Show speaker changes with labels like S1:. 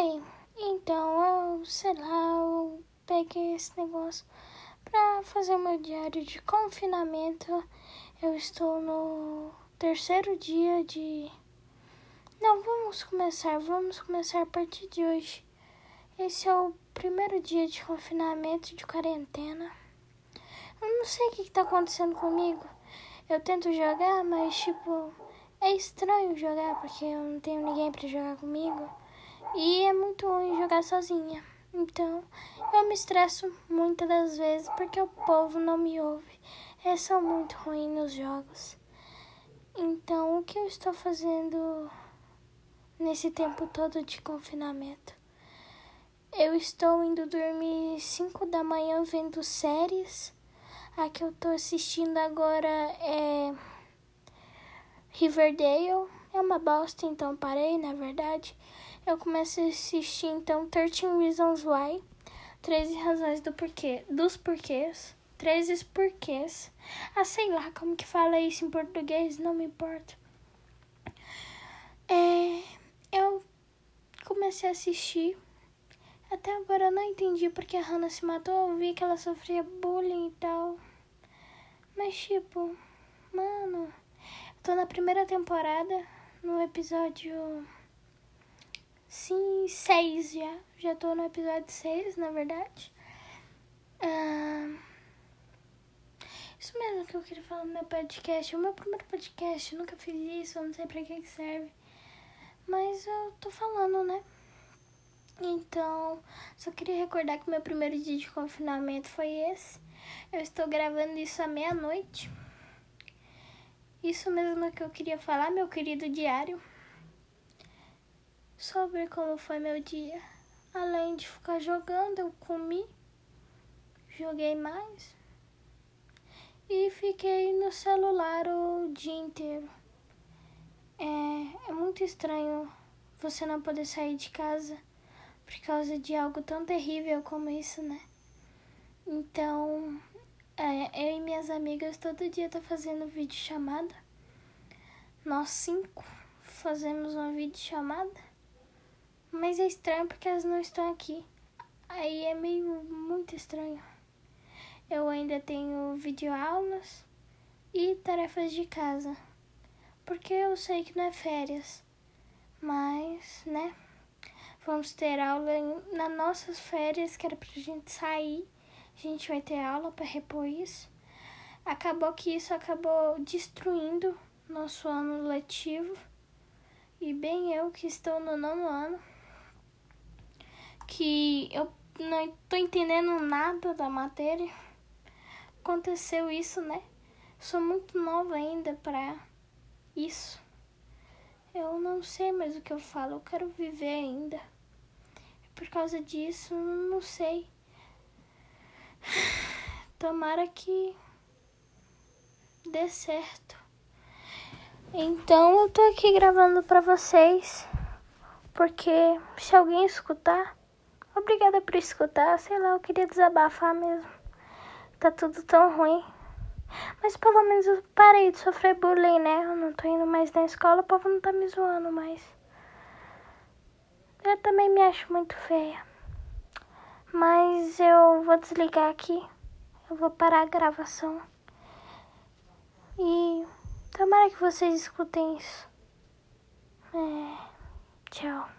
S1: Oi, então eu, sei lá, eu peguei esse negócio pra fazer meu diário de confinamento. Eu estou no terceiro dia de. Não, vamos começar, vamos começar a partir de hoje. Esse é o primeiro dia de confinamento, de quarentena. Eu não sei o que, que tá acontecendo comigo. Eu tento jogar, mas tipo, é estranho jogar porque eu não tenho ninguém para jogar comigo. E é muito ruim jogar sozinha. Então, eu me estresso muitas das vezes porque o povo não me ouve. Eu sou muito ruim nos jogos. Então, o que eu estou fazendo nesse tempo todo de confinamento? Eu estou indo dormir 5 da manhã vendo séries. A que eu estou assistindo agora é Riverdale. É uma bosta, então parei, na verdade eu comecei a assistir então 13 Reasons Why, 13 razões do porquê, dos porquês, 13 porquês. Ah, sei lá como que fala isso em português, não me importa. É, eu comecei a assistir. Até agora eu não entendi porque a Hannah se matou. Eu vi que ela sofria bullying e tal. Mas tipo, mano, eu tô na primeira temporada, no episódio Sim, seis já. Já tô no episódio seis, na verdade. Ah, isso mesmo que eu queria falar no meu podcast. O meu primeiro podcast. Eu nunca fiz isso, eu não sei pra que, que serve. Mas eu tô falando, né? Então, só queria recordar que meu primeiro dia de confinamento foi esse. Eu estou gravando isso à meia-noite. Isso mesmo que eu queria falar, meu querido diário sobre como foi meu dia. Além de ficar jogando, eu comi, joguei mais e fiquei no celular o dia inteiro. É, é muito estranho você não poder sair de casa por causa de algo tão terrível como isso, né? Então, é, eu e minhas amigas todo dia tô fazendo vídeo chamada. Nós cinco fazemos uma vídeo chamada mas é estranho porque elas não estão aqui. Aí é meio muito estranho. Eu ainda tenho videoaulas e tarefas de casa. Porque eu sei que não é férias. Mas, né? Vamos ter aula em, nas nossas férias, que era pra gente sair. A gente vai ter aula para repor isso. Acabou que isso acabou destruindo nosso ano letivo. E bem eu que estou no nono ano que eu não tô entendendo nada da matéria. Aconteceu isso, né? Sou muito nova ainda para isso. Eu não sei mais o que eu falo, eu quero viver ainda. Por causa disso, não sei. Tomara que dê certo. Então eu tô aqui gravando para vocês, porque se alguém escutar, Obrigada por escutar, sei lá, eu queria desabafar mesmo. Tá tudo tão ruim. Mas pelo menos eu parei de sofrer bullying, né? Eu não tô indo mais na escola, o povo não tá me zoando mais. Eu também me acho muito feia. Mas eu vou desligar aqui. Eu vou parar a gravação. E tomara que vocês escutem isso. É, tchau.